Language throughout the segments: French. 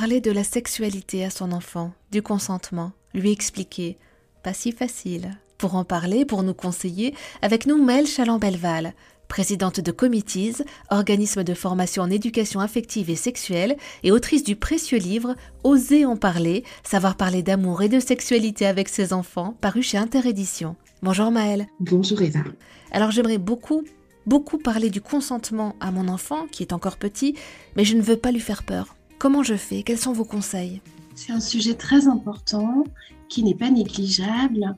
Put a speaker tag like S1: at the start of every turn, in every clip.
S1: Parler de la sexualité à son enfant, du consentement, lui expliquer, pas si facile. Pour en parler, pour nous conseiller, avec nous Mel Chaland-Belval, présidente de Committees, organisme de formation en éducation affective et sexuelle, et autrice du précieux livre Oser en parler, savoir parler d'amour et de sexualité avec ses enfants, paru chez Interédition. Bonjour Maëlle.
S2: Bonjour Eva.
S1: Alors j'aimerais beaucoup, beaucoup parler du consentement à mon enfant, qui est encore petit, mais je ne veux pas lui faire peur. Comment je fais? Quels sont vos conseils?
S2: C'est un sujet très important qui n'est pas négligeable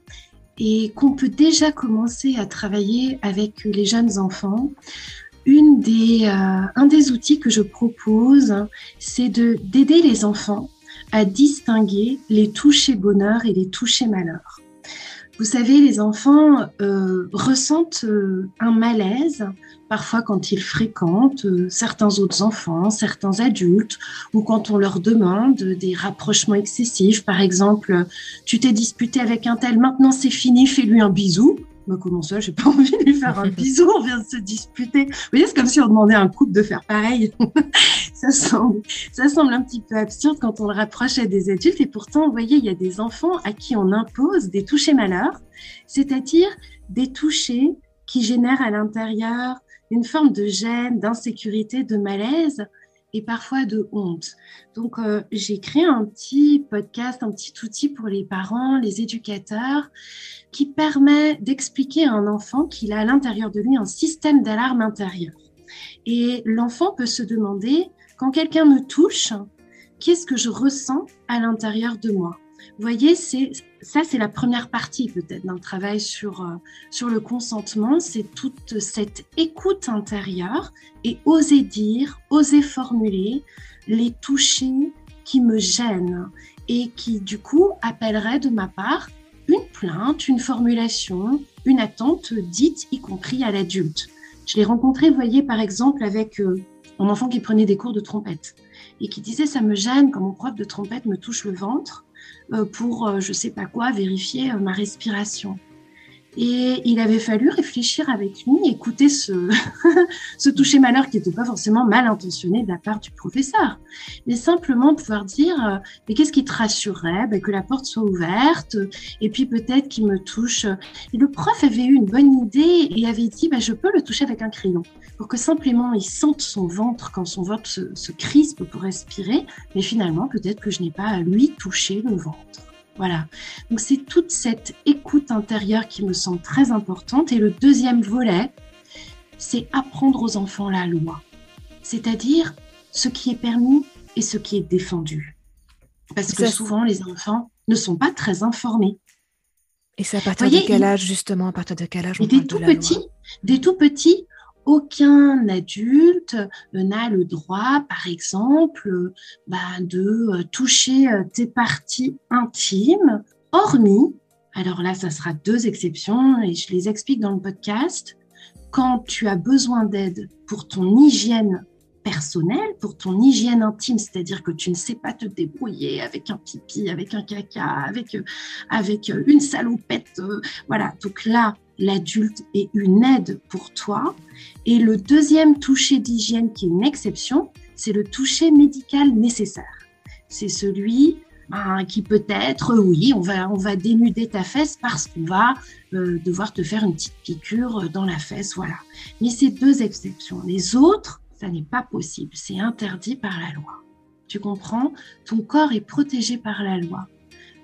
S2: et qu'on peut déjà commencer à travailler avec les jeunes enfants. Une des, euh, un des outils que je propose, c'est de, d'aider les enfants à distinguer les touchés bonheur et les touchés malheur. Vous savez, les enfants euh, ressentent euh, un malaise parfois quand ils fréquentent euh, certains autres enfants, certains adultes, ou quand on leur demande des rapprochements excessifs. Par exemple, tu t'es disputé avec un tel, maintenant c'est fini, fais-lui un bisou. Bah, comment ça, j'ai pas envie de lui faire un bisou, on vient de se disputer. Vous voyez, c'est comme si on demandait à un couple de faire pareil. ça, semble, ça semble un petit peu absurde quand on le rapproche à des adultes. Et pourtant, vous voyez, il y a des enfants à qui on impose des touchés malheurs, c'est-à-dire des touchés qui génèrent à l'intérieur une forme de gêne, d'insécurité, de malaise et parfois de honte. Donc, euh, j'ai créé un petit podcast, un petit outil pour les parents, les éducateurs, qui permet d'expliquer à un enfant qu'il a à l'intérieur de lui un système d'alarme intérieur. Et l'enfant peut se demander, quand quelqu'un me touche, qu'est-ce que je ressens à l'intérieur de moi? Vous voyez, ça, c'est la première partie peut-être d'un travail sur, euh, sur le consentement, c'est toute cette écoute intérieure et oser dire, oser formuler les touchés qui me gênent et qui du coup appelleraient de ma part une plainte, une formulation, une attente dite y compris à l'adulte. Je l'ai rencontré, vous voyez, par exemple, avec euh, un enfant qui prenait des cours de trompette et qui disait ça me gêne quand mon prof de trompette me touche le ventre pour, euh, je sais pas quoi, vérifier euh, ma respiration. Et il avait fallu réfléchir avec lui, écouter ce, ce toucher malheur qui n'était pas forcément mal intentionné de la part du professeur, mais simplement pouvoir dire mais qu'est-ce qui te rassurerait? Ben, Que la porte soit ouverte, et puis peut-être qu'il me touche. Et le prof avait eu une bonne idée et avait dit ben, je peux le toucher avec un crayon pour que simplement il sente son ventre quand son ventre se, se crispe pour respirer, mais finalement peut-être que je n'ai pas à lui toucher le ventre. Voilà. Donc c'est toute cette écoute intérieure qui me semble très importante. Et le deuxième volet, c'est apprendre aux enfants la loi, c'est-à-dire ce qui est permis et ce qui est défendu. Parce que souvent les enfants ne sont pas très informés.
S1: Et c'est à partir de quel âge justement À partir de quel âge
S2: Des tout petits, des tout petits, aucun adulte n'a le droit, par exemple, bah, de euh, toucher euh, tes parties intimes, hormis, alors là, ça sera deux exceptions et je les explique dans le podcast, quand tu as besoin d'aide pour ton hygiène personnelle, pour ton hygiène intime, c'est-à-dire que tu ne sais pas te débrouiller avec un pipi, avec un caca, avec, euh, avec une salopette, voilà. Donc là, l'adulte est une aide pour toi. Et le deuxième toucher d'hygiène qui est une exception, c'est le toucher médical nécessaire. C'est celui ben, qui peut être, oui, on va, on va dénuder ta fesse parce qu'on va euh, devoir te faire une petite piqûre dans la fesse, voilà. Mais c'est deux exceptions. Les autres, ça n'est pas possible. C'est interdit par la loi. Tu comprends? Ton corps est protégé par la loi.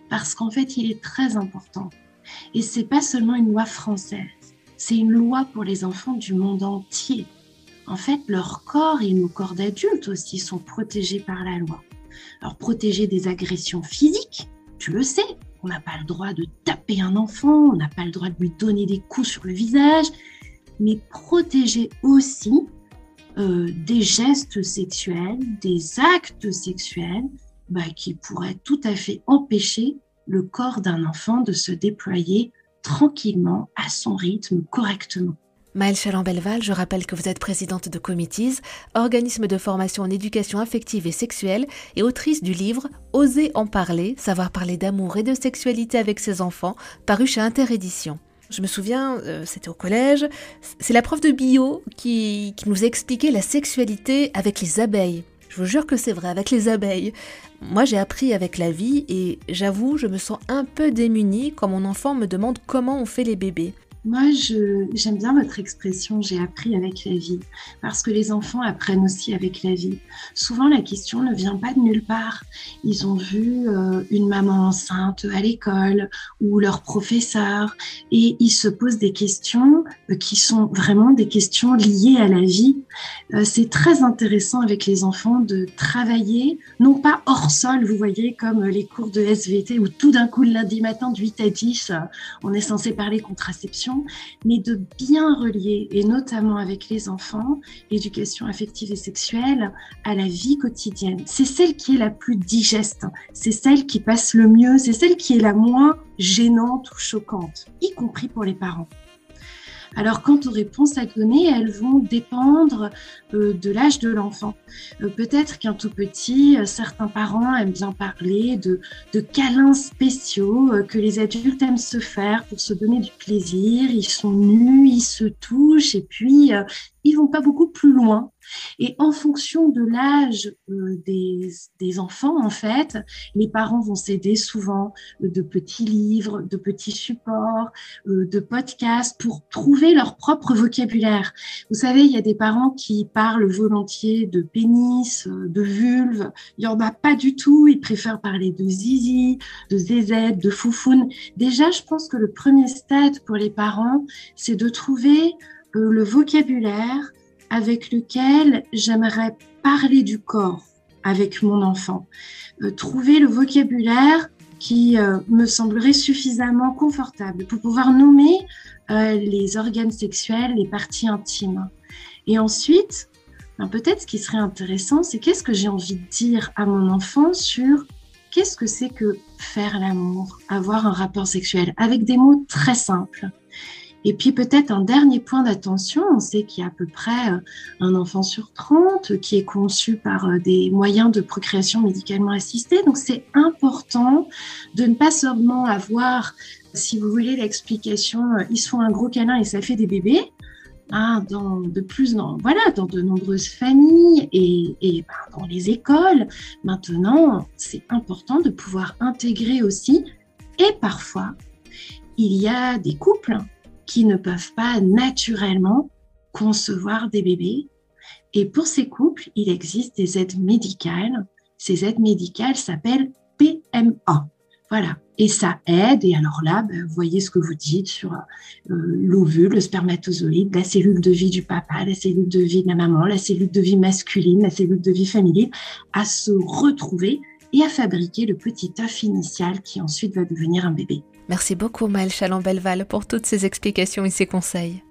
S2: Parce qu'en fait, il est très important et c'est pas seulement une loi française, c'est une loi pour les enfants du monde entier. En fait, leur corps et nos corps d'adultes aussi sont protégés par la loi. Alors, protégés des agressions physiques, tu le sais, on n'a pas le droit de taper un enfant, on n'a pas le droit de lui donner des coups sur le visage, mais protégés aussi euh, des gestes sexuels, des actes sexuels bah, qui pourraient tout à fait empêcher le corps d'un enfant de se déployer tranquillement, à son rythme, correctement.
S1: Maëlle Chaland-Belval, je rappelle que vous êtes présidente de Committees, organisme de formation en éducation affective et sexuelle, et autrice du livre Oser en parler, savoir parler d'amour et de sexualité avec ses enfants, paru chez Interédition. Je me souviens, euh, c'était au collège, c'est la prof de bio qui, qui nous a expliqué la sexualité avec les abeilles. Je vous jure que c'est vrai, avec les abeilles. Moi, j'ai appris avec la vie et j'avoue, je me sens un peu démunie quand mon enfant me demande comment on fait les bébés.
S2: Moi, j'aime bien votre expression j'ai appris avec la vie, parce que les enfants apprennent aussi avec la vie. Souvent, la question ne vient pas de nulle part. Ils ont vu euh, une maman enceinte à l'école ou leur professeur, et ils se posent des questions euh, qui sont vraiment des questions liées à la vie. Euh, c'est très intéressant avec les enfants de travailler, non pas hors sol, vous voyez, comme les cours de SVT, où tout d'un coup, le lundi matin, de 8 à 10, on est censé parler contraception mais de bien relier, et notamment avec les enfants, l'éducation affective et sexuelle à la vie quotidienne. C'est celle qui est la plus digeste, c'est celle qui passe le mieux, c'est celle qui est la moins gênante ou choquante, y compris pour les parents. Alors, quant aux réponses à donner, elles vont dépendre euh, de l'âge de l'enfant. Euh, peut-être qu'un tout petit, euh, certains parents aiment bien parler de, de câlins spéciaux que les adultes aiment se faire pour se donner du plaisir. Ils sont nus, ils se touchent et puis ils vont pas beaucoup plus loin. Et en fonction de l'âge euh, des, enfants, en fait, les parents vont s'aider souvent de petits livres, de petits supports, euh, de podcasts pour trouver leur propre vocabulaire. Vous savez, il y a des parents qui parlent volontiers de pénis, euh, de vulve. Il y en a pas du tout. Ils préfèrent parler de zizi, de zézette, de foufoune. Déjà, je pense que le premier stade pour les parents, c'est de trouver le vocabulaire avec lequel j'aimerais parler du corps avec mon enfant. Euh, trouver le vocabulaire qui euh, me semblerait suffisamment confortable pour pouvoir nommer euh, les organes sexuels, les parties intimes. Et ensuite, ben, peut-être ce qui serait intéressant, c'est qu'est-ce que j'ai envie de dire à mon enfant sur qu'est-ce que c'est que faire l'amour, avoir un rapport sexuel, avec des mots très simples. Et puis peut-être un dernier point d'attention, on sait qu'il y a à peu près euh, un enfant sur 30 qui est conçu par euh, des moyens de procréation médicalement assistés. Donc c'est important de ne pas seulement avoir, si vous voulez, l'explication, euh, ils se font un gros câlin et ça fait des bébés. Hein, dans de plus dans voilà dans de nombreuses familles et, ben, dans les écoles maintenant c'est important de pouvoir intégrer aussi et parfois il y a des couples qui ne peuvent pas naturellement concevoir des bébés. Et pour ces couples, il existe des aides médicales. Ces aides médicales s'appellent PMA. Voilà. Et ça aide. Et alors là, ben, vous voyez ce que vous dites sur euh, l'ovule, le spermatozoïde, la cellule de vie du papa, la cellule de vie de la maman, la cellule de vie masculine, la cellule de vie familiale, à se retrouver et à fabriquer le petit œuf initial qui ensuite va devenir un bébé.
S1: Merci beaucoup Maëlle Chalon-Belval pour toutes ces explications et ces conseils.